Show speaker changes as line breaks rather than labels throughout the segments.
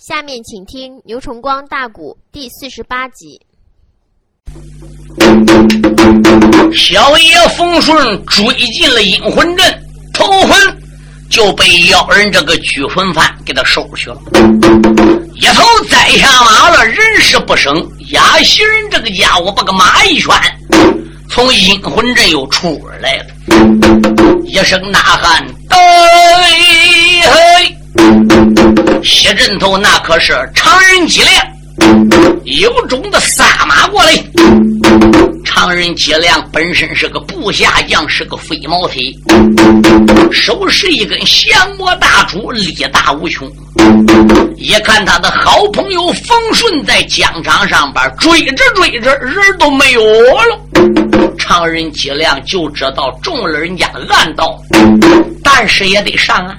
下面请听牛崇光大鼓第四十八集。
小爷冯顺追进了阴魂阵，头魂就被妖人这个拘魂幡给他收去了。一头栽下马了，人事不省。压西人这个家伙把个马一圈，从阴魂阵又出来了，一声呐喊：“哎嘿！”西镇头那可是常人脊梁，有种的撒马过来。常人脊梁本身是个部下将，是个飞毛腿，手持一根降魔大杵，力大无穷。一看他的好朋友冯顺在疆场上边追着追着，人都没有了。常人脊梁就知道中了人家暗道，但是也得上啊。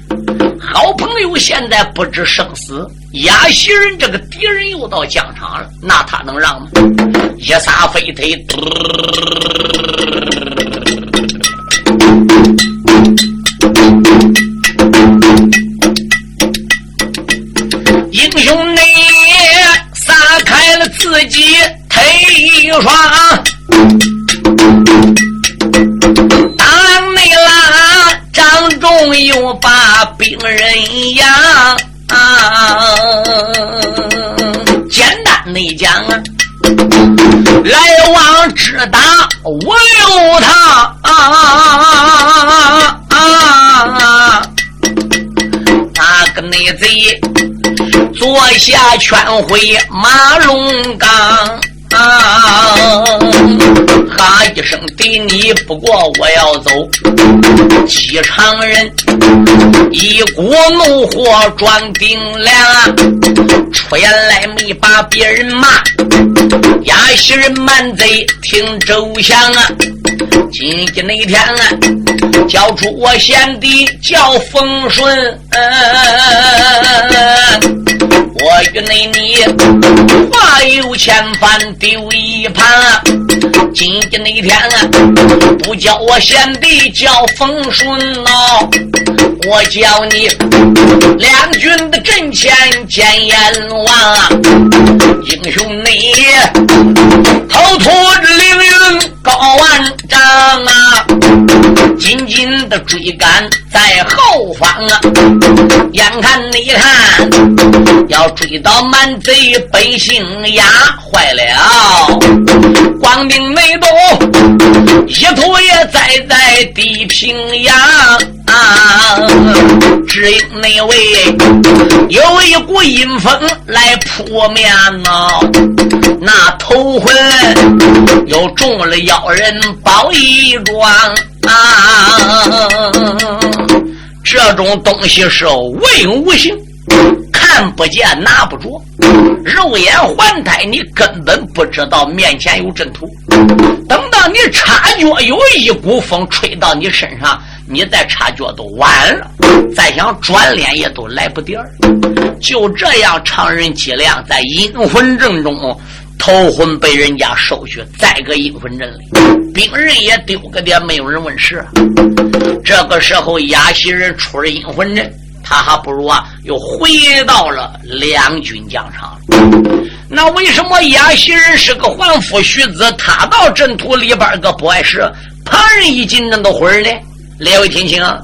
好朋友现在不知生死，亚西人这个敌人又到疆场了，那他能让吗？一撒飞腿，英雄你撒开了自己腿一双。就把病人养，简单的讲啊，来往直达五六趟，那个内贼坐下劝回马龙岗。啊！哈一声对你，不过我要走。机场人一股怒火装顶梁，出言来没把别人骂。亚西人满贼听周详啊！今天那天啊，交出我贤弟叫风顺。我与那你话有千番丢一盘，今天那天不叫我贤弟叫风顺哦，我叫你两军的阵前见阎王，英雄你头秃凌云高万丈啊，紧紧的追赶在后方啊，眼看你看要。追到满贼百姓呀，坏了！光明内东，一头也栽在地平洋啊！只因那位有一股阴风来扑面呐，那头昏又中了叫人包衣装啊！这种东西是无影无形。看不见拿不着，肉眼环胎，你根本不知道面前有阵图。等到你察觉有一股风吹到你身上，你再察觉都晚了，再想转脸也都来不及儿。就这样，常人脊梁在阴魂阵中，头魂被人家收去，在个阴魂阵里，兵人也丢个点，没有人问事。这个时候，雅西人出了阴魂阵。他还不如啊，又回到了两军疆场。那为什么雅西人是个还夫婿子，他到阵图里边个不碍事，旁人一进阵都昏呢？列位听清啊，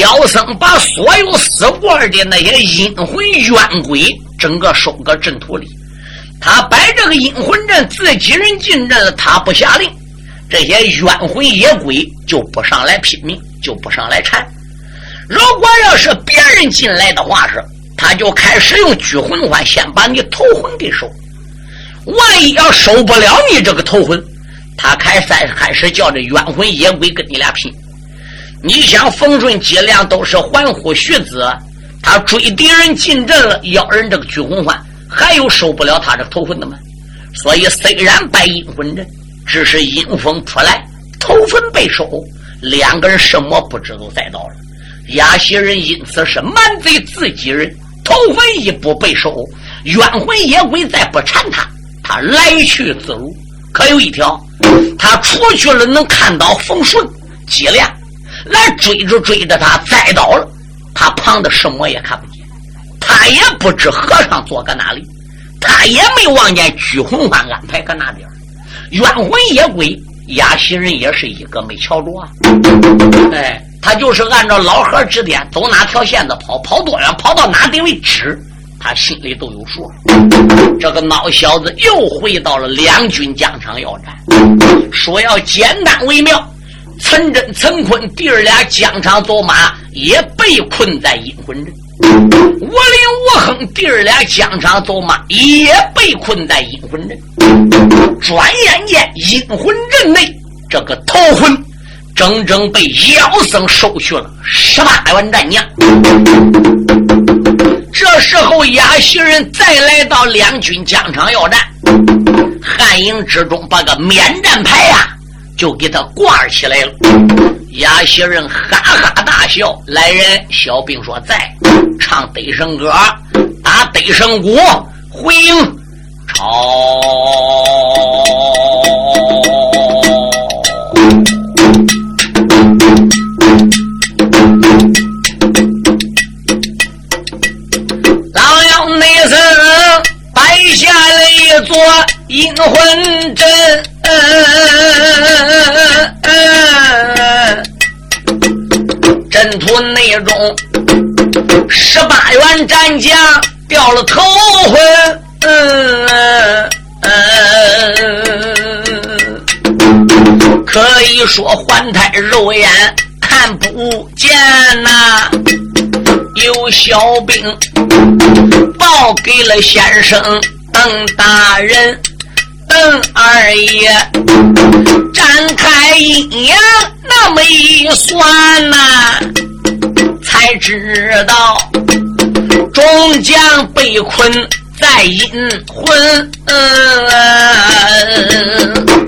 妖僧把所有死过的那些阴魂冤鬼，整个收个阵图里。他摆这个阴魂阵，自己人进阵了，他不下令，这些冤魂野鬼就不上来拼命，就不上来缠。如果要是别人进来的话，是他就开始用拘魂环，先把你头魂给收。万一要收不了你这个头魂，他开再开始叫这冤魂野鬼跟你俩拼。你想冯顺脊梁都是还夫婿子，他追敌人进阵了，要人这个拘魂环，还有收不了他这头魂的吗？所以虽然摆阴魂阵，只是阴风扑来，头魂被收，两个人什么不知都栽倒了。亚西人因此是满贼自己人，头魂一不被收，冤魂野鬼再不缠他，他来去自如。可有一条，他出去了能看到冯顺、脊梁来追着追着他栽倒了，他旁的什么也看不见。他也不知和尚坐搁哪里，他也没望见鞠红欢安排搁哪边。冤魂野鬼押袭人也是一个没瞧着啊！哎，他就是按照老何指点，走哪条线子跑，跑多远，跑到哪定位止，他心里都有数。这个孬小子又回到了两军疆场要战，说要简单为妙。陈真、陈坤弟儿俩疆场走马，也被困在阴魂阵。我林我哼弟儿俩疆场走马，也被困在阴魂阵。转眼间，阴魂阵内这个头魂，整整被妖僧收去了十八员战将。这时候，亚袭人再来到两军疆场要战，汉营之中把个免战牌呀，就给他挂起来了。亚袭人哈哈大笑：“来人，小兵说在，唱得胜歌，打得胜鼓，回营，朝。”做阴魂阵，阵图内中十八员战将掉了头昏。嗯嗯，可以说环太肉眼看不见呐。有小兵报给了先生。邓大人，邓二爷，展开阴阳那么一算呐，知道众将被困在阴魂，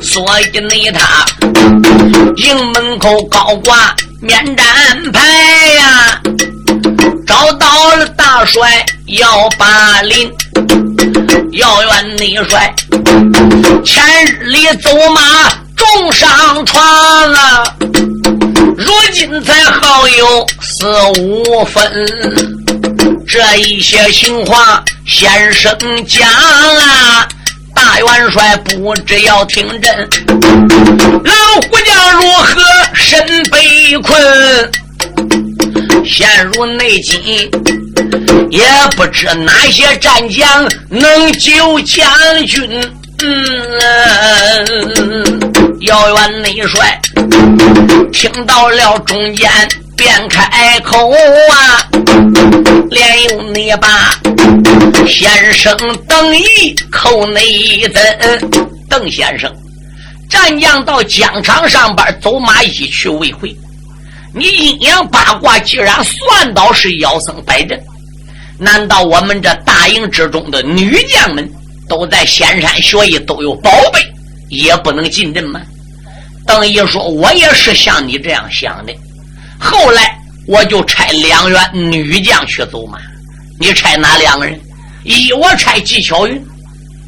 所以呢，他营门口高挂免战牌呀，找到了大帅幺八零。要怨你帅，前日里走马重伤船了，如今才好有四五分。这一些情况，先生讲啊，大元帅不知要听真，老虎将如何身被困，陷入内急。也不知哪些战将能救将军。嗯遥远内帅听到了中间，便开口啊，连用你把先生邓毅扣内怎？邓先生，战将到疆场上边走马一去未回，你阴阳八卦既然算到是妖僧摆阵。难道我们这大营之中的女将们都在仙山学艺，都有宝贝，也不能进阵吗？邓毅说：“我也是像你这样想的。后来我就差两员女将去走马。你差哪两个人？一我差纪晓云，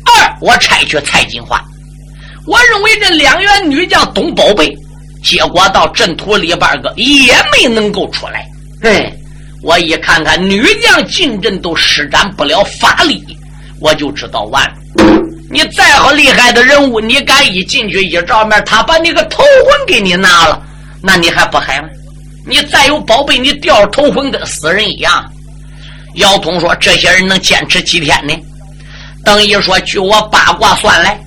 二我差去蔡金花。我认为这两员女将懂宝贝，结果到阵图里边个也没能够出来。哎。”我一看看女将进阵都施展不了法力，我就知道完了。你再好厉害的人物，你敢一进去一照面，他把你个头魂给你拿了，那你还不害吗？你再有宝贝，你掉头魂跟死人一样。姚通说：“这些人能坚持几天呢？”邓毅说：“据我八卦算来，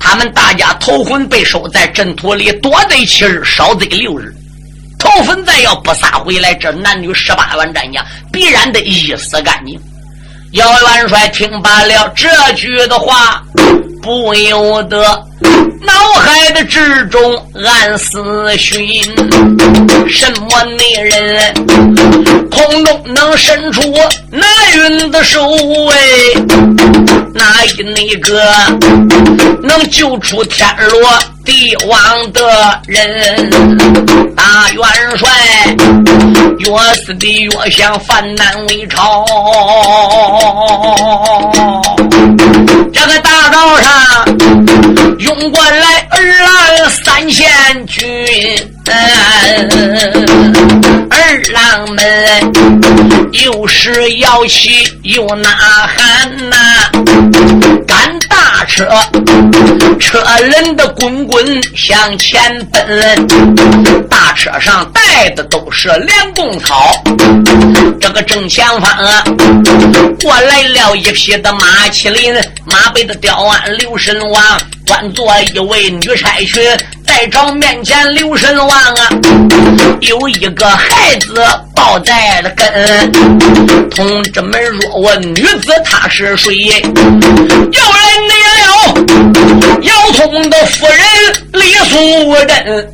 他们大家头魂被收在阵土里，多贼七日，少贼六日。”头粉再要不撒回来，这男女十八万战将必然得一死干净。姚元帅听罢了这句的话，不由得脑海的之中暗思寻：什么女人空中能伸出那云的手？哎，哪一那个能救出天罗？地网的人，大元帅越死的越想犯难为朝。这个大道上涌过来二郎三千军，郎们又是摇旗又呐喊呐，赶大车，车轮的滚滚向前奔，大车上带的都是凉宫草。这个正前方啊，过来了一匹的马麒麟，马背的吊鞍刘神王，端坐一位女差去。在朝面前，留神望啊，有一个孩子抱在了跟。同志们若问女子她是谁？有人来了，姚通的夫人李素贞。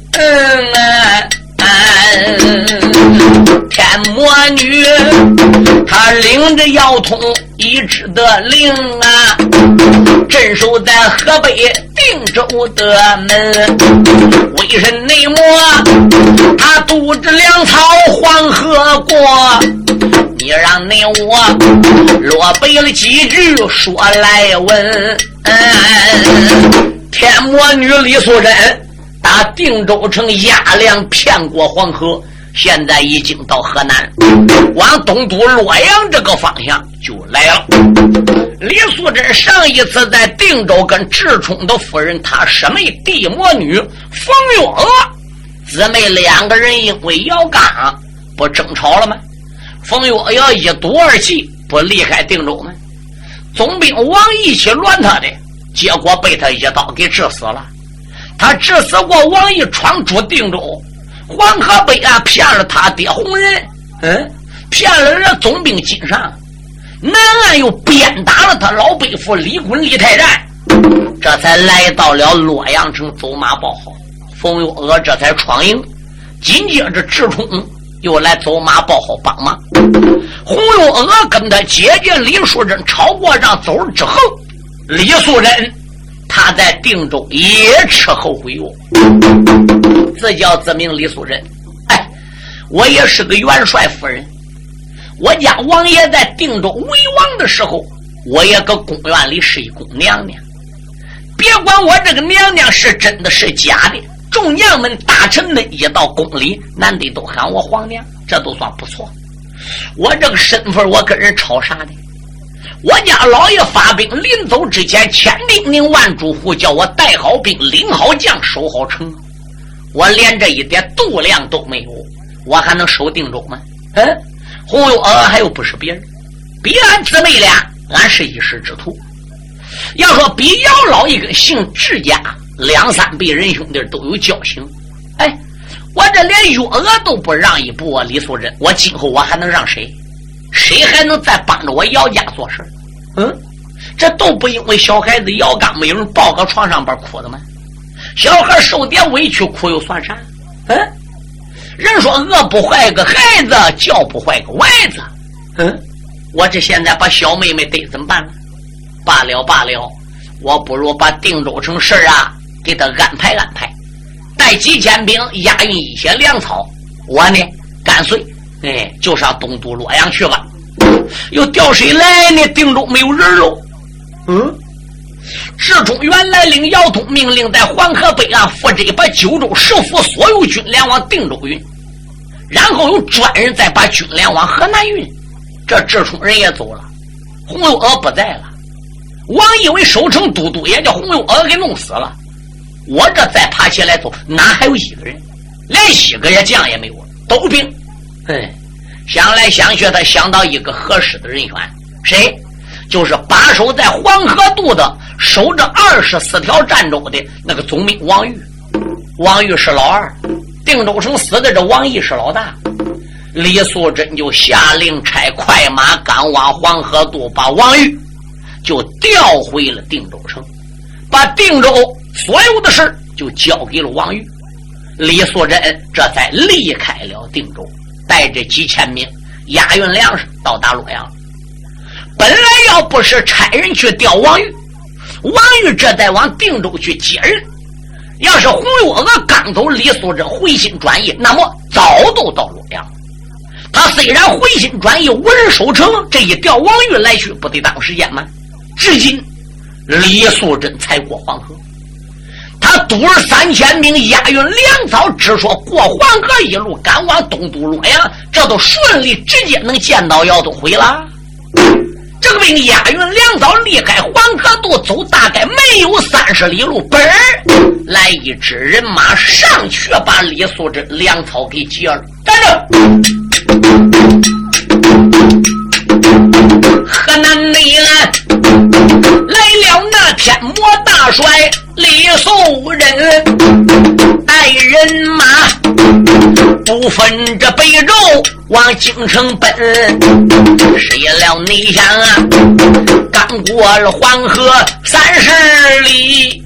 天魔女，她领着妖童一支的令啊，镇守在河北定州的门。为人内魔，他渡着粮草黄河过。你让你我落背了几句说来问。天魔女李素贞。打定州城压粮骗过黄河，现在已经到河南，往东都洛阳这个方向就来了。李素贞上一次在定州跟智冲的夫人，他师妹地魔女冯月娥姊妹两个人，因为姚刚不争吵了吗？冯月娥一赌二气，不离开定州吗？总兵王义去乱他的，结果被他一刀给治死了。他致死过王毅，闯出定州，黄河北岸骗了他爹红人，嗯，骗了人总兵金上，南岸又鞭打了他老背父李衮李太战，这才来到了洛阳城走马报号。冯玉娥这才闯营，紧接着智冲又来走马报号帮忙。洪玉娥跟他姐姐李素珍吵过仗走了之后，李素贞。他在定州也吃后悔药，自叫自命李素贞。哎，我也是个元帅夫人。我家王爷在定州为王的时候，我也搁公园里是一宫娘娘。别管我这个娘娘是真的是假的，众娘们大臣们一到宫里，男的都喊我皇娘，这都算不错。我这个身份，我跟人吵啥的？我家老爷发兵临走之前，千叮咛万嘱咐，叫我带好兵、领好将、守好城。我连这一点度量都没有，我还能守定州吗？嗯，红油娥还又不是别人，比俺姊妹俩，俺是一时之徒。要说比姚老一个姓智家两三辈人兄弟都有交情，哎，我这连月娥都不让一步啊！李素贞，我今后我还能让谁？谁还能再帮着我姚家做事？嗯，这都不因为小孩子姚刚没有人抱个床上边哭的吗？小孩受点委屈哭又算啥？嗯，人说饿不坏个孩子，教不坏个娃子。嗯，我这现在把小妹妹得怎么办呢？罢了罢了，我不如把定州城事啊给他安排安排，带几千兵押运一些粮草，我呢干脆。哎，就上东都洛阳去吧。又调谁来呢？定州没有人喽。嗯，志忠原来领姚通命令在黄河北岸负责把九州十府所有军粮往定州运，然后有专人再把军粮往河南运。这志忠人也走了，洪六娥不在了。王义为守城都督，也叫洪六娥给弄死了。我这再爬起来走，哪还有一个人？连一个也将也没有了，都兵。哎，想来想去，他想到一个合适的人选，谁？就是把守在黄河渡的，守着二十四条战舟的那个总兵王玉。王玉是老二，定州城死的这王毅是老大。李素贞就下令差快马赶往黄河渡，把王玉就调回了定州城，把定州所有的事就交给了王玉。李素贞这才离开了定州。带着几千名押运粮食到达洛阳。本来要不是差人去调王玉，王玉这才往定州去接人。要是洪月娥刚走，李素贞回心转意，那么早都到洛阳。他虽然回心转意，无人守城，这一调王玉来去，不得耽误时间吗？至今，李素贞才过黄河。他督儿三千兵押运粮草，只说过黄河一路赶往东都洛阳，这都顺利，直接能见到姚都辉了。这个兵押运粮草离开黄河渡，走大概没有三十里路，本儿来一支人马上去把李素贞粮草给劫了。站着，河南内安来了那天魔大帅李素人，带人马不分这北周。往京城奔，谁料你想啊，刚过了黄河三十里，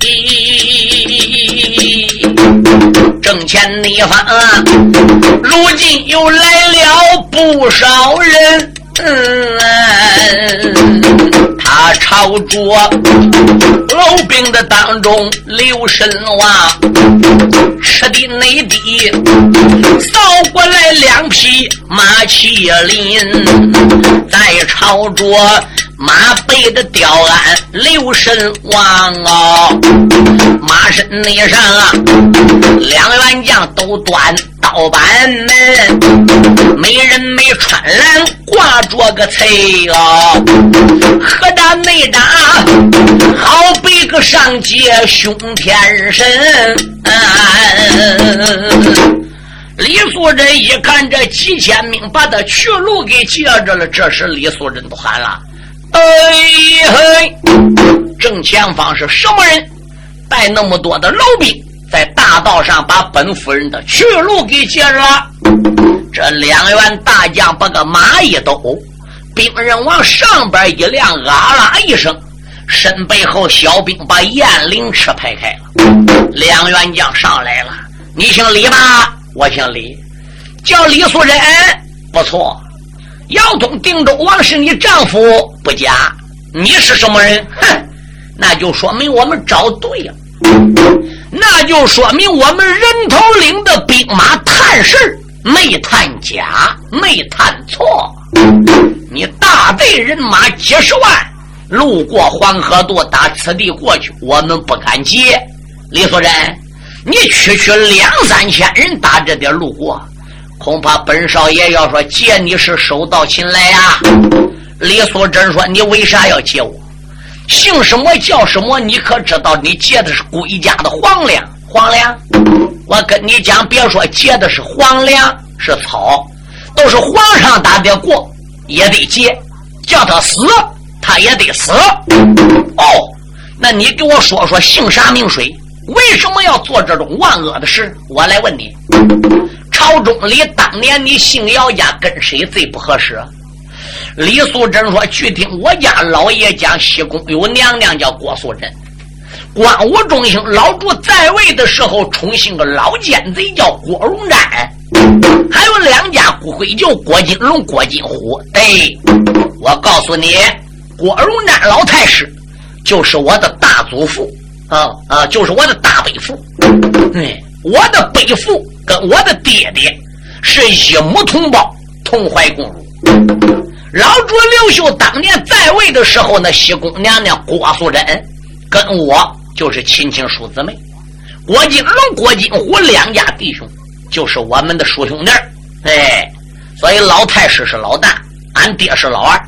正前地方啊，如今又来了不少人。嗯他朝着老兵的当中留神望，吃的内地扫过来两匹马麒麟，再朝着马背的吊鞍留神望哦，马身内上啊，两员将都端。刀板门，没人没穿蓝，挂着个彩哦。何大内大，好比个上街凶天神。李素贞一看这几千兵把他去路给截着了，这时李素贞都喊了：“哎嘿，正前方是什么人？带那么多的老兵？”在大道上把本夫人的去路给截了，这两员大将把个马一抖，兵刃往上边一亮，啊啦一声，身背后小兵把雁翎翅拍开了。两员将上来了，你姓李吧？我姓李，叫李素贞，不错。姚东定州王是你丈夫，不假。你是什么人？哼，那就说明我们找对了。那就说明我们人头岭的兵马探事没探假，没探错。你大队人马几十万，路过黄河渡，打此地过去，我们不敢接。李素贞，你区区两三千人打这点路过，恐怕本少爷要说借你是手到擒来呀。李素贞说：“你为啥要借我？”姓什么叫什么？你可知道？你借的是国家的皇粮，皇粮。我跟你讲，别说借的是皇粮，是草，都是皇上打的过，也得借。叫他死，他也得死。哦，那你给我说说，姓啥名谁？为什么要做这种万恶的事？我来问你，朝中里当年你姓姚家跟谁最不合适？李素贞说：“据听我家老爷讲，西宫有娘娘叫郭素贞，光武中兴老朱在位的时候，宠幸个老奸贼叫郭荣瞻，还有两家骨灰叫郭金龙、郭金虎。哎，我告诉你，郭荣瞻老太师就是我的大祖父啊啊，就是我的大伯父。哎，我的北父跟我的爹爹是一母同胞，同怀共辱。”老主刘秀当年在位的时候，那西宫娘娘郭素贞跟我就是亲亲叔姊妹。郭金龙、郭金虎两家弟兄就是我们的叔兄弟哎，所以老太师是老大，俺爹是老二。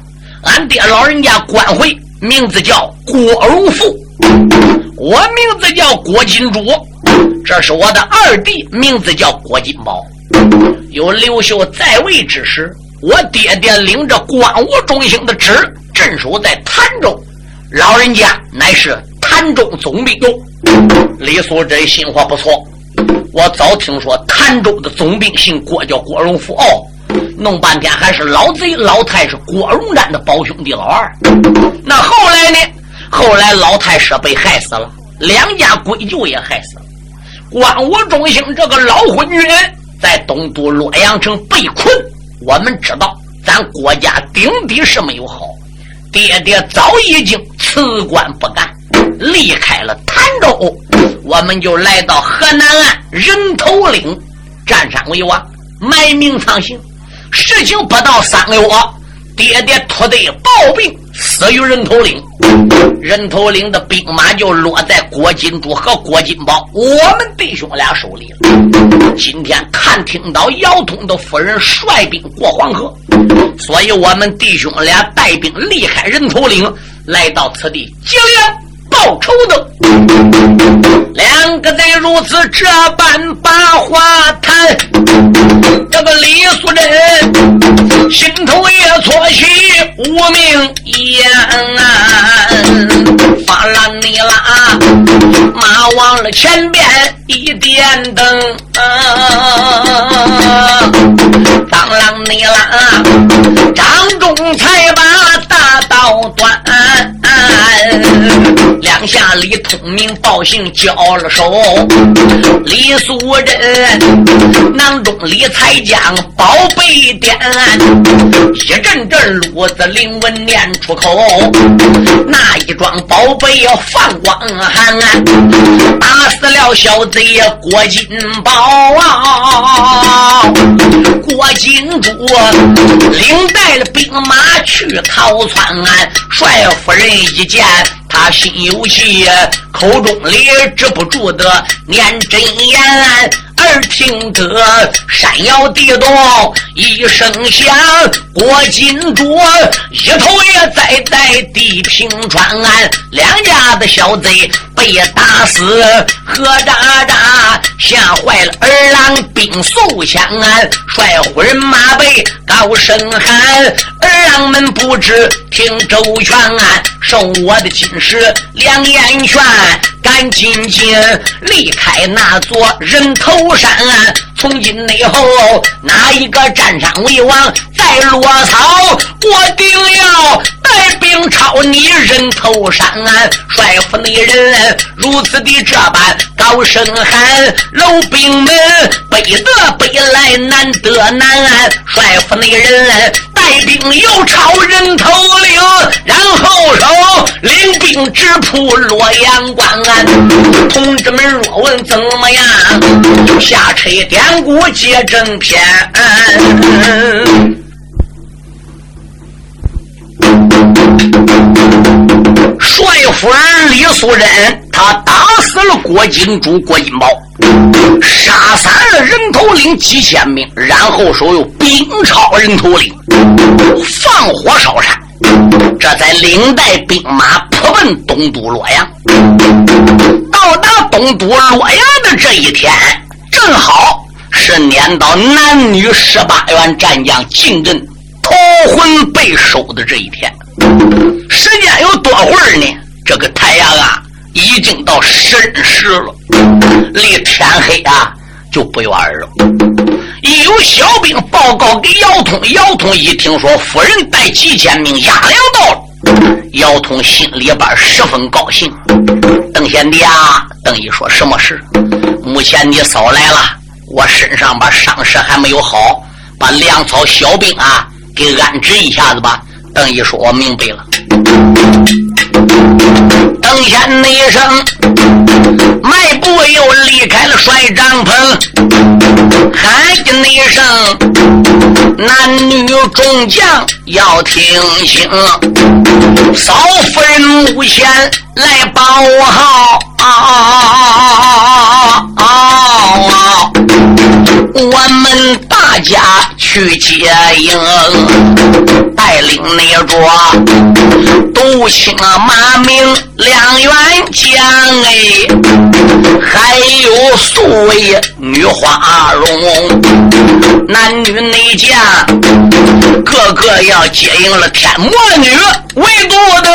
俺爹老人家官回名字叫郭荣富，我名字叫郭金珠，这是我的二弟，名字叫郭金宝。有刘秀在位之时。我爹爹领着光武中兴的旨，镇守在潭州，老人家乃是潭州总兵。李素贞心话不错，我早听说潭州的总兵姓郭，叫郭荣福。哦，弄半天还是老贼老太师郭荣瞻的胞兄弟老二。那后来呢？后来老太师被害死了，两家闺舅也害死了。光武中兴这个老昏君在东都洛阳城被困。我们知道，咱国家顶底是没有好，爹爹早已经辞官不干，离开了潭州，我们就来到河南岸人头岭，占山为王，埋名藏行。事情不到三个月，爹爹突的暴病死于人头岭，人头岭的兵马就落在郭金珠和郭金宝我们弟兄俩手里了。今天看听到姚通的夫人率兵过黄河，所以我们弟兄俩带兵离开人头岭，来到此地结缘报仇的。两个在如此这般把话谈，这个李素贞心头也错起无名烟，发浪你啦，马往了前边一点灯，当啷你啦，张仲才把大刀断。两下李通明报信交了手，李素贞囊中李才将宝贝点，一阵阵鲁子灵文念出口，那一桩宝贝要放光寒，打死了小贼郭金宝啊！郭金珠领带了兵马去逃窜，帅夫人一见。他心有气，口中里止不住的念真言。而听得山摇地动一声响，郭金珠一头也栽在地平川岸，两家的小贼被打死，何喳喳吓坏了儿郎兵速前安，帅人马背高声喊，儿郎们不知听周全，受我的金石两眼拳。赶紧紧离开那座人头山，从今以后哪一个占山为王再落草，我定要带兵抄你人头山。帅府内人如此的这般高声喊，老兵们北得北来难得难，帅府内人。带兵又抄人头领，然后手领兵直扑洛阳关。同志们若问怎么样，下车点鼓接正篇。帅夫人李素贞，他打死了郭金珠、郭金宝，杀散了人头领几千名，然后手又兵抄人头领，放火烧山。这在领带兵马扑奔东都洛阳。到达东都洛阳的这一天，正好是撵到男女十八员战将进阵头魂被收的这一天。时间有多会儿呢？这个太阳啊，已经到申时了，离天黑啊就不远了。一有小兵报告给姚通，姚通一听说夫人带几千名压粮到了，姚通心里边十分高兴。邓贤弟啊，邓毅说什么事？目前你嫂来了，我身上把伤势还没有好，把粮草小兵啊给安置一下子吧。邓毅说：“我明白了。”邓贤那一声，迈步又离开了帅帐篷，喊那一声：“男女众将要听清，嫂夫人目前来报号。”我们大家去接应，带领那着独青马名两员将哎，还有数位女花容，男女内将个个要接应了天魔女，唯独的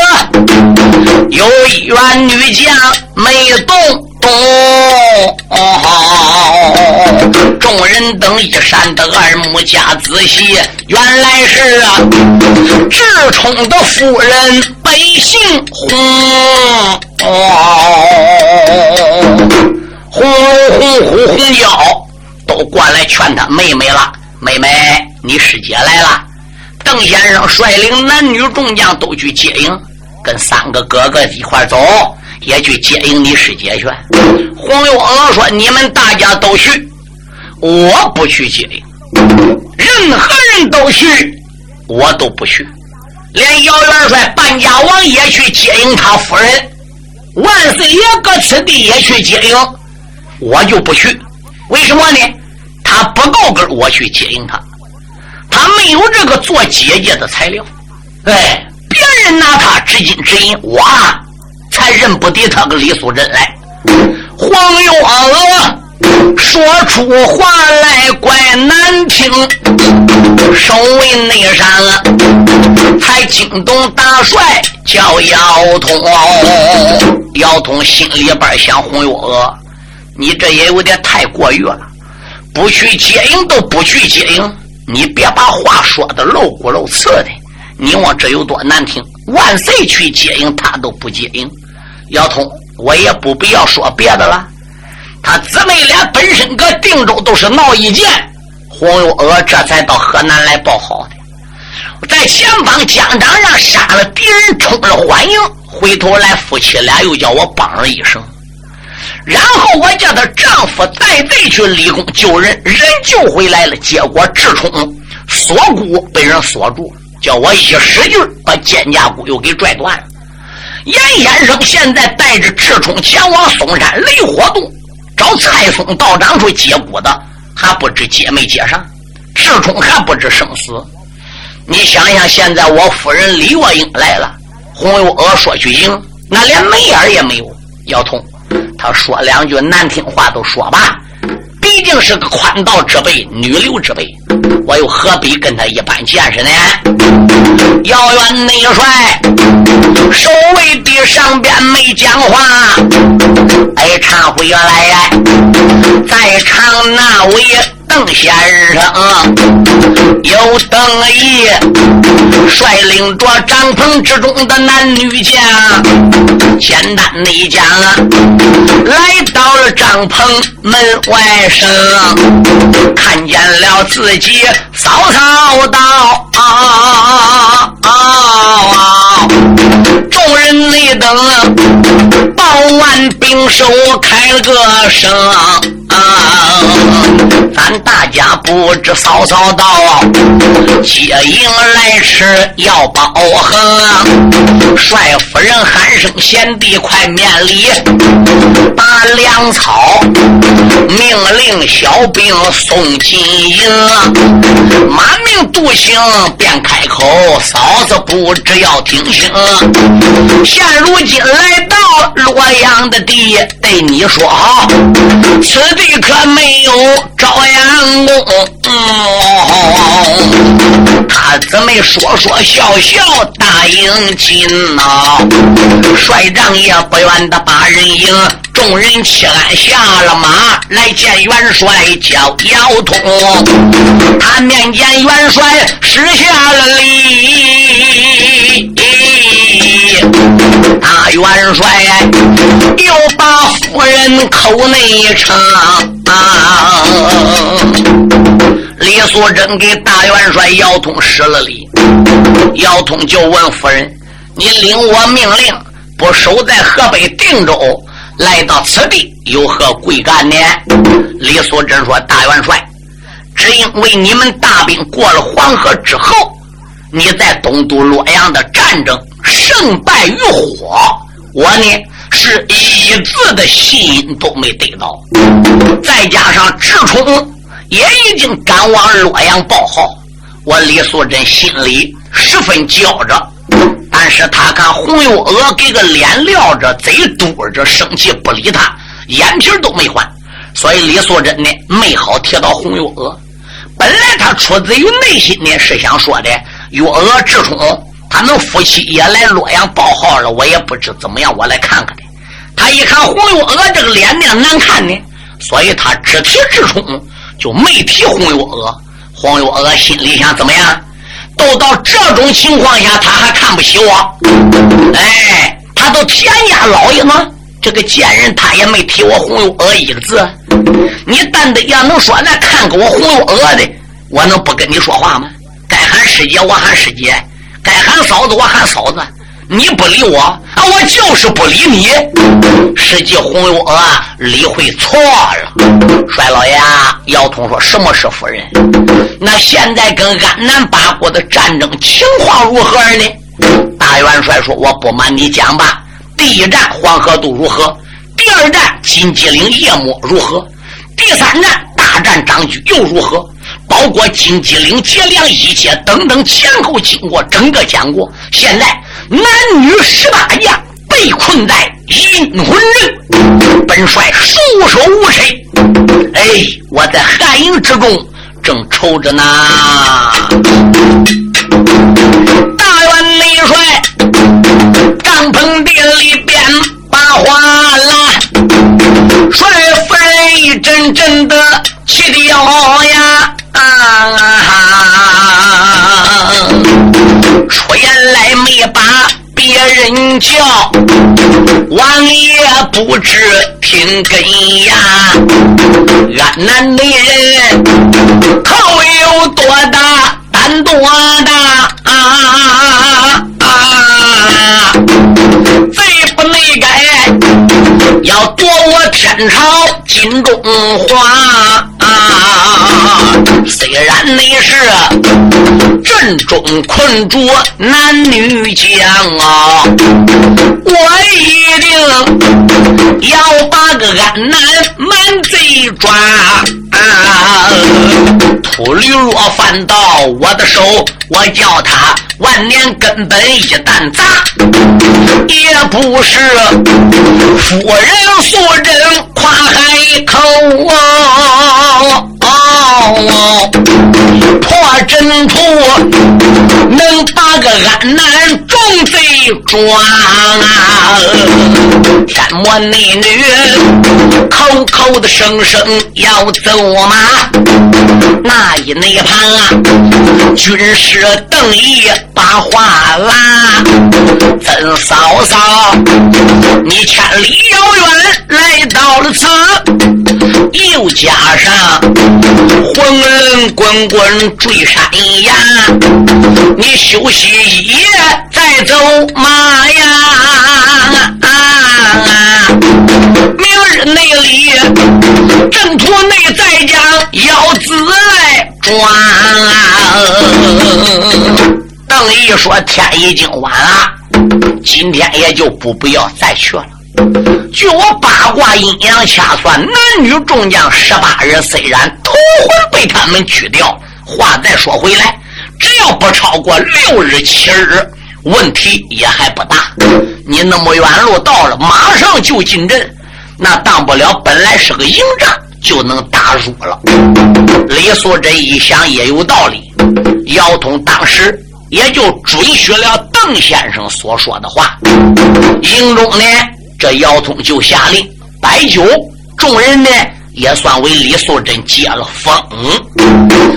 有一员女将没动。哦，众人等一闪的二目加仔细，原来是啊，智宠的夫人百姓红，红红红红腰都过来劝他妹妹了。妹妹，你师姐来了。邓先生率领男女众将都去接应，跟三个哥哥一块走。也去接应你师姐去。黄玉娥说：“你们大家都去，我不去接应。任何人都去，我都不去。连姚元帅半家王也去接应他夫人，万岁爷搁此地也去接应，我就不去。为什么呢？他不够格我去接应他，他没有这个做姐姐的材料。哎，别人拿他知金知银，我认不得他个李素贞来。黄油娥。说出话来怪难听，身为内山，才惊动大帅叫姚通。姚通心里边想：红油娥，你这也有点太过于了，不去接应都不去接应，你别把话说的露骨露刺的。你望这有多难听？万岁去接应他都不接应。姚通，我也不必要说别的了。他姊妹俩本身搁定州都是闹意见，黄油娥这才到河南来报好的，在前方江场上杀了敌人，冲了欢迎，回头来夫妻俩又叫我帮了一声，然后我叫她丈夫带队去立功救人，人救回来了，结果智冲锁骨被人锁住，叫我一使劲把肩胛骨又给拽断了。严先生现在带着赤冲前往嵩山雷火洞。找蔡松道长去接骨的，还不知接没接上；赤冲还不知生死。你想想，现在我夫人李月英来了，红油娥说句迎，那连眉眼也没有。姚通，他说两句难听话都说吧。毕竟是个宽道之辈，女流之辈，我又何必跟他一般见识呢？遥远内帅，守卫的上边没讲话，哎，唱回来呀，在唱那位。邓先生有邓毅率领着帐篷之中的男女将，简单的讲，来到了帐篷门外声，看见了自己嫂嫂道：“众人内等，报完兵手开了个声。”啊咱大家不知嫂嫂到，接应来迟要包横。帅夫人喊声贤弟快面礼，把粮草命令小兵送金营。满命独行便开口，嫂子不知要听清。现如今来到洛阳的地，对你说好，此地可没有朝阳宫。他姊妹说说笑笑答应进呐，帅帐也不愿的把人迎。众人齐安下了马，来见元帅叫姚通。他面见元帅施下了礼，大元帅又把夫人口内称。李素贞给大元帅姚通施了礼，姚通就问夫人：“你领我命令，不守在河北定州？”来到此地有何贵干呢？李素贞说：“大元帅，只因为你们大兵过了黄河之后，你在东都洛阳的战争胜败与火，我呢是一字的信都没得到。再加上智冲也已经赶往洛阳报号，我李素贞心里十分焦着。”但是他看红油娥给个脸撂着，嘴嘟着，生气不理他，眼皮都没换，所以李素贞呢没好提到红油娥。本来他出自于内心呢是想说的，月娥智冲他们夫妻也来洛阳报号了，我也不知怎么样，我来看看的。他一看红油娥这个脸面难看呢，所以他只提智冲，就没提红油娥。红油娥心里想怎么样？都到这种情况下，他还看不起我？哎，他都田家老爷吗？这个贱人，他也没提我红油娥一个字。你但得要能说那看给我红油娥的，我能不跟你说话吗？喊师姐我喊师姐，该喊嫂子我喊嫂子。你不理我，啊，我就是不理你。实际红油娥理会错了。帅老爷，姚通说：“什么是夫人？那现在跟安南八国的战争情况如何呢？”大元帅说：“我不瞒你讲吧，第一战黄河渡如何？第二战金鸡岭夜幕如何？第三战大战张居又如何？”包括金鸡岭劫粮一切等等前后经过，整个讲过。现在男女十八将被困在阴魂阵，本帅束手无策。哎，我在寒营之中正愁着呢。大元内帅帐篷殿里边把话拉，帅夫人一阵阵的气掉呀。啊！出言来没把别人叫，王爷不知听根呀。安南的人口有多大胆多大啊！贼不内改，要夺我天朝金中华。啊虽然你是阵中困住男女将啊，我一定要把个安南满贼抓啊。秃驴若犯到我的手，我叫他万年根本一旦砸，也不是夫人夫人夸海口啊。哦，破阵图能把个安南众贼抓啊！山魔内女口口的声声要走马，那一内旁啊，军师邓毅把话拉，曾嫂嫂，你千里遥远来到了此，又加上。魂人滚滚坠山崖，你休息一夜再走马呀！明日内里阵图内再将妖子来抓。邓毅说：“天已经晚了，今天也就不必要再去了。”据我八卦阴阳掐算，男女众将十八人，虽然头魂被他们去掉，话再说回来，只要不超过六日七日，问题也还不大。你那么远路到了，马上就进阵，那当不了本来是个营帐，就能打入了。李素贞一想也有道理，姚通当时也就准许了邓先生所说的话。营中呢？这姚通就下令摆酒，众人呢也算为李素贞接了风。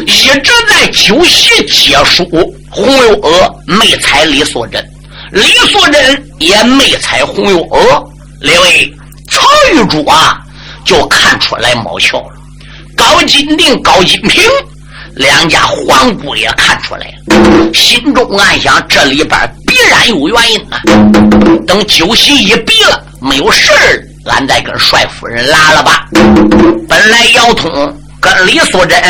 一直在酒席结束，红油娥没踩李素贞，李素贞也没踩红油娥。两位，曹玉珠啊就看出来冒巧了。高金定、高金平两家皇姑也看出来了，心中暗想：这里边必然有原因啊！等酒席一毕了。没有事儿，俺再跟帅夫人拉了吧。本来姚通跟李素贞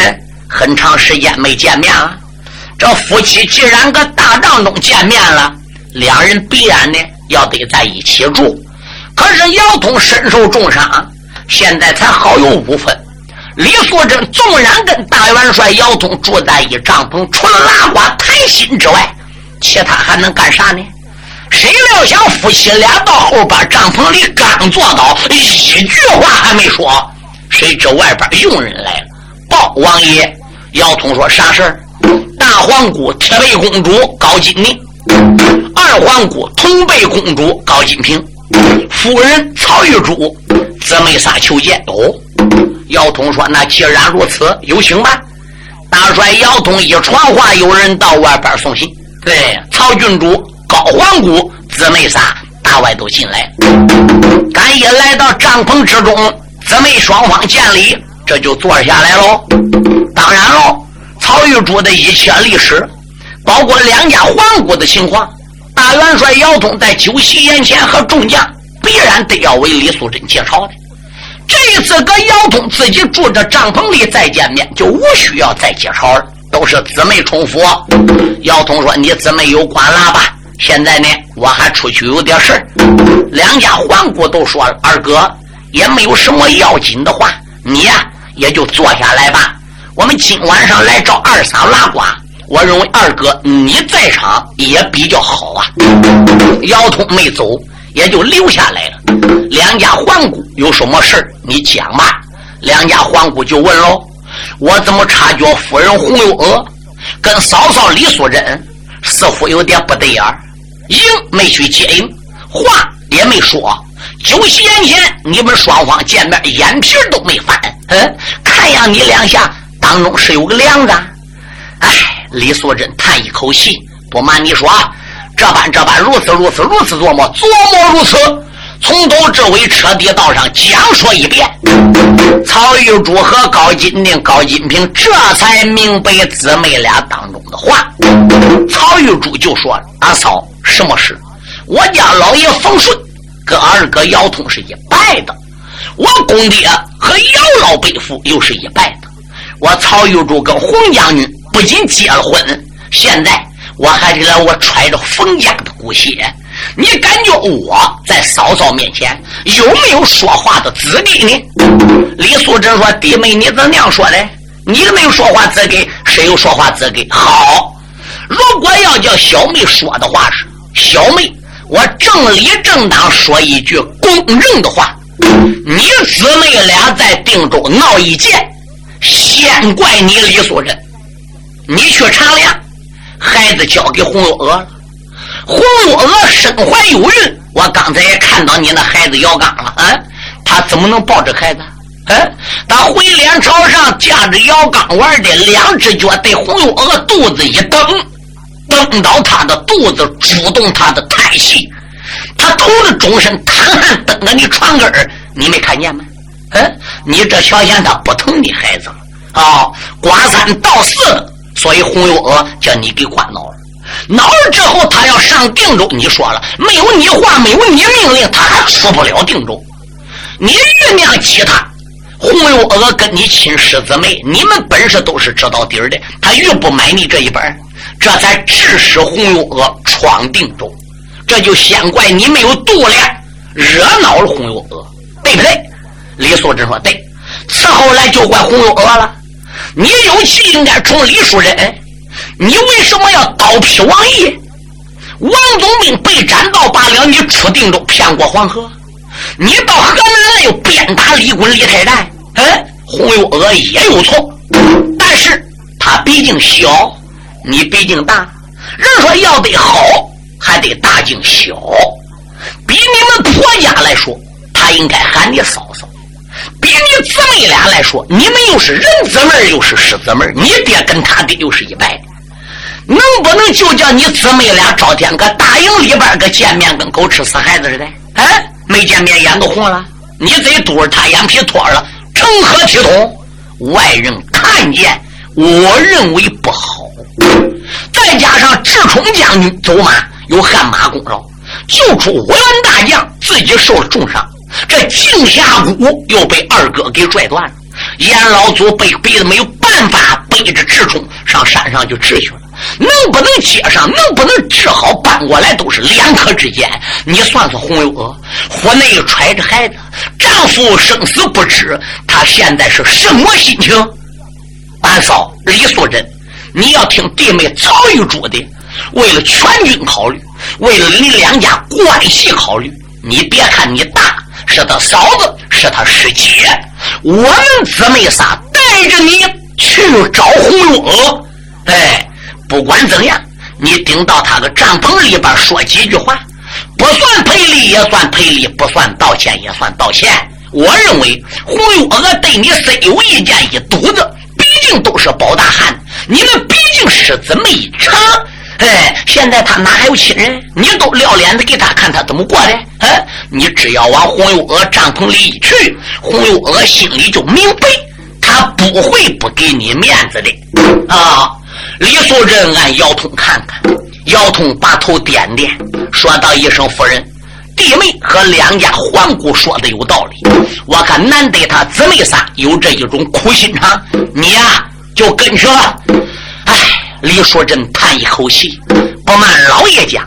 很长时间没见面了，这夫妻既然搁大帐中见面了，两人必然呢要得在一起住。可是姚通身受重伤，现在才好有五分。李素贞纵然跟大元帅姚通住在一帐篷，除了拉呱谈心之外，其他还能干啥呢？谁料想夫妻俩到后边帐篷里刚坐倒，一句话还没说，谁知外边佣人来了，报王爷。姚通说啥事儿？大皇姑铁背公主高金明，二皇姑铜背公主高金平，夫人曹玉珠姊妹仨求见。哦，姚通说那既然如此，有请吧。大帅姚通一传话，有人到外边送信。对，曹郡主。高皇姑姊妹仨大外都进来，赶一来到帐篷之中，姊妹双方见礼，这就坐下来喽。当然喽，曹玉珠的一切历史，包括两家皇姑的情况，大元帅姚通在酒席宴前和众将必然得要为李素贞介绍的。这一次跟姚通自己住着帐篷里再见面，就无需要再介绍了，都是姊妹重复。姚通说：“你姊妹有关了吧？现在呢，我还出去有点事儿。”两家环顾都说了：“二哥也没有什么要紧的话，你呀也就坐下来吧。我们今晚上来找二嫂拉呱。”我认为二哥你在场也比较好啊。姚通没走，也就留下来了。两家环顾有什么事儿你讲吧。两家环顾就问喽：我怎么察觉夫人洪有娥跟嫂嫂李素贞似乎有点不对眼儿？迎没去接应，话也没说。酒席宴前你们双方见面，眼皮都没翻。嗯，看样你两下当中是有个梁子。哎。李素贞叹一口气，不瞒你说，这般这般，如此如此，如此琢磨，琢磨如此，从头至尾彻底道上讲说一遍。曹玉珠和高金定、高金平这才明白姊妹俩当中的话。曹玉珠就说：“阿嫂，什么事？我家老爷冯顺跟二哥姚通是一拜的，我公爹和姚老伯父又是一拜的，我曹玉珠跟洪将军。”不仅结了婚，现在我还得来我揣着冯家的骨血。你感觉我在嫂嫂面前有没有说话的资格呢？李素贞说：“弟妹，你怎那样说的？你没有说话资格，谁有说话资格？好，如果要叫小妹说的话是小妹，我正理正当说一句公正的话。你姊妹俩在定州闹一件，先怪你李素贞。”你去查量，孩子交给红月娥了。红月娥身怀有孕，我刚才也看到你那孩子姚刚了。啊，他怎么能抱着孩子？嗯，他回脸朝上架着姚刚玩的，两只脚对红月娥肚子一蹬，蹬到他的肚子，主动他的胎息。他头的终身瘫痪，蹬着你床根儿，你没看见吗？嗯，你这瞧见他不疼你孩子了？啊，刮三道四。所以洪有娥叫你给关恼了，恼了之后，他要上定州。你说了，没有你话，没有你命令，他还出不了定州。你酝酿其他，洪有娥跟你亲师姊妹，你们本事都是知道底儿的。他越不买你这一本，这才致使洪永娥闯定州。这就先怪你没有度量，惹恼了洪永娥，对不对？李素贞说对。此后来就怪洪永娥了。你有气应该冲李树人，你为什么要刀劈王毅？王宗明被斩到罢了，你出定州骗过黄河，你到河南来又鞭打李衮、李太太，嗯，洪永娥也有错，但是他毕竟小，你毕竟大，人说要得好还得大敬小，比你们婆家来说，他应该喊你嫂嫂。比你姊妹俩来说，你们又是人姊妹，又是师姊妹，你爹跟他爹又是一拜，能不能就叫你姊妹俩朝天搁大营里边个见面，跟狗吃死孩子似的？哎，没见面眼都红了，你嘴嘟着，他眼皮脱了，成何体统？外人看见，我认为不好。再加上智冲将军走马有汗马功劳，救出五员大将，自己受了重伤。这镜下骨又被二哥给拽断了，严老祖被逼得没有办法，背着智冲上山上就治去了。能不能接上，能不能治好，搬过来都是两可之间。你算算红油娥，腹内揣着孩子，丈夫生死不知，她现在是什么心情？二嫂李素贞，你要听弟妹曹玉珠的，为了全军考虑，为了你两家关系考虑，你别看你大。是他嫂子，是他师姐，我们姊妹仨带着你去找红玉娥。哎，不管怎样，你顶到他的帐篷里边说几句话，不算赔礼也算赔礼，不算道歉也算道歉。我认为胡永娥对你虽有意见一肚子，毕竟都是包大汉，你们毕竟是姊妹一场。哎，现在他哪还有亲人？你都撂脸子给他看，他怎么过的？哎，你只要往红油娥帐篷里一去，红油娥心里就明白，他不会不给你面子的。啊！李素贞按腰通看看，姚通把头点点，说道一声：“夫人。”弟妹和两家皇姑说的有道理，我看难得他姊妹仨有这一种苦心肠，你呀就跟去了。哎，李淑珍叹一口气，不瞒老爷讲，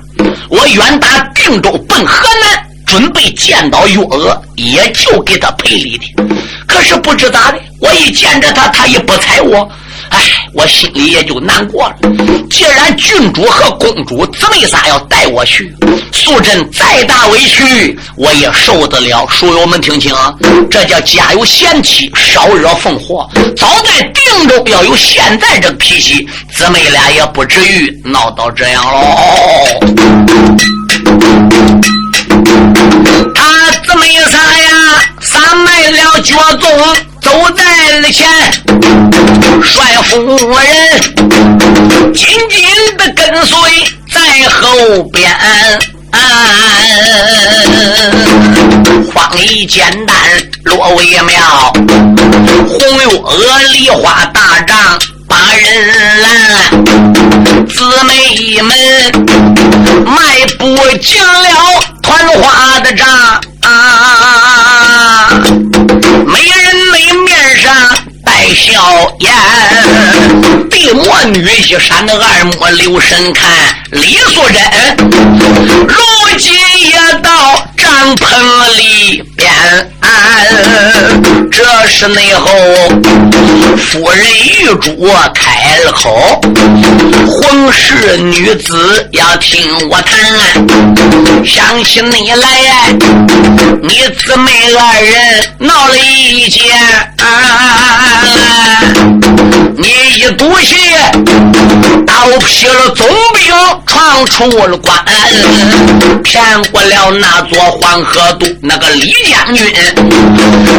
我远打定州奔河南，准备见到月娥，也就给他赔礼的。可是不知咋的，我一见着他，他也不睬我。哎，我心里也就难过了。既然郡主和公主姊妹仨要带我去，素贞再大委屈我也受得了。书友们听清啊，这叫家有贤妻，少惹凤祸。早在定州要有现在这脾气，姊妹俩也不至于闹到这样喽。他姊妹仨呀，撒迈了脚踪。走在了前，帅夫人紧紧的跟随在后边。荒里简单落为妙，红月娥梨花大帐把人拦，姊妹们迈步进了团花的帐。啊，没人没面上带笑颜，地魔女一闪的二目留神看，李素贞如今也到帐篷里边。这是内后夫人玉主开了口，皇室女子要听我谈。想起你来，你姊妹二人闹了一件，你一赌气，倒劈了总兵，闯出了关，骗过了那座黄河渡那个李将军。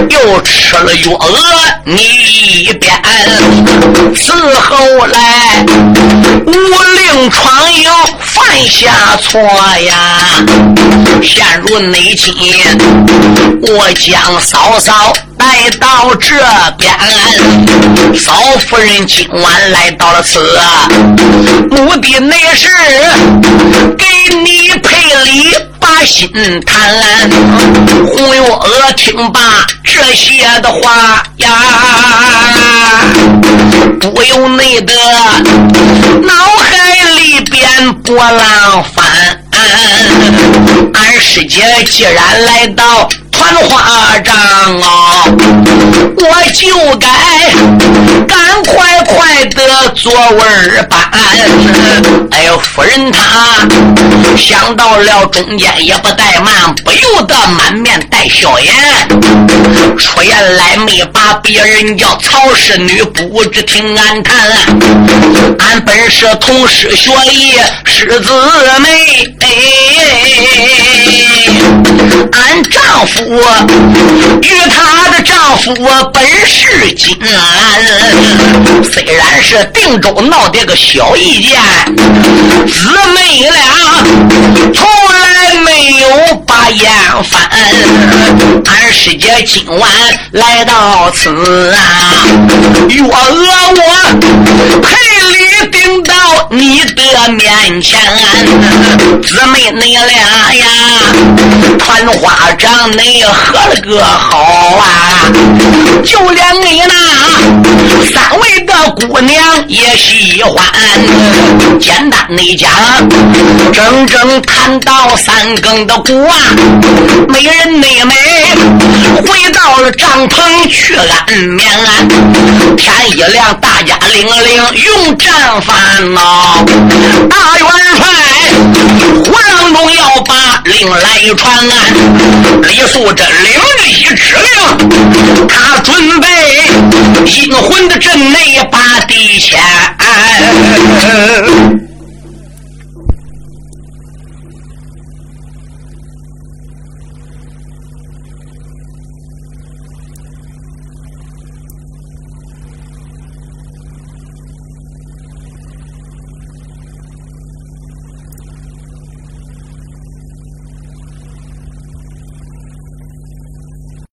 又吃了月娥你一边，此后来无令闯营犯下错呀，陷入内奸，我将嫂嫂来到这边。嫂夫人今晚来到了此，目的乃是给你赔礼。把心谈，红月娥听罢这些的话呀，不由内的脑海里边波浪翻。俺师姐既然来到。团花帐啊，我就该赶快快的做文班。哎呦，夫人她想到了中间也不怠慢，不由得满面带笑颜。出言来没把别人叫曹氏女，不知听俺谈。俺本是同师学艺师姊妹，俺丈夫。与她的丈夫本是金兰，虽然是定州闹的个小意见，姊妹俩从来把眼翻。俺师姐今晚来到此啊，月娥我赔礼顶到你的面前，姊妹你俩呀，团花帐内。你喝了个好啊！就连你那三位的姑娘也喜欢。简单的讲，整整谈到三更的鼓啊，美人妹妹回到了帐篷去安眠。天一亮，大家领令用战法呐。大元帅忽然中要把令来传，李素。这领着一指令，他准备阴魂的阵内把地牵。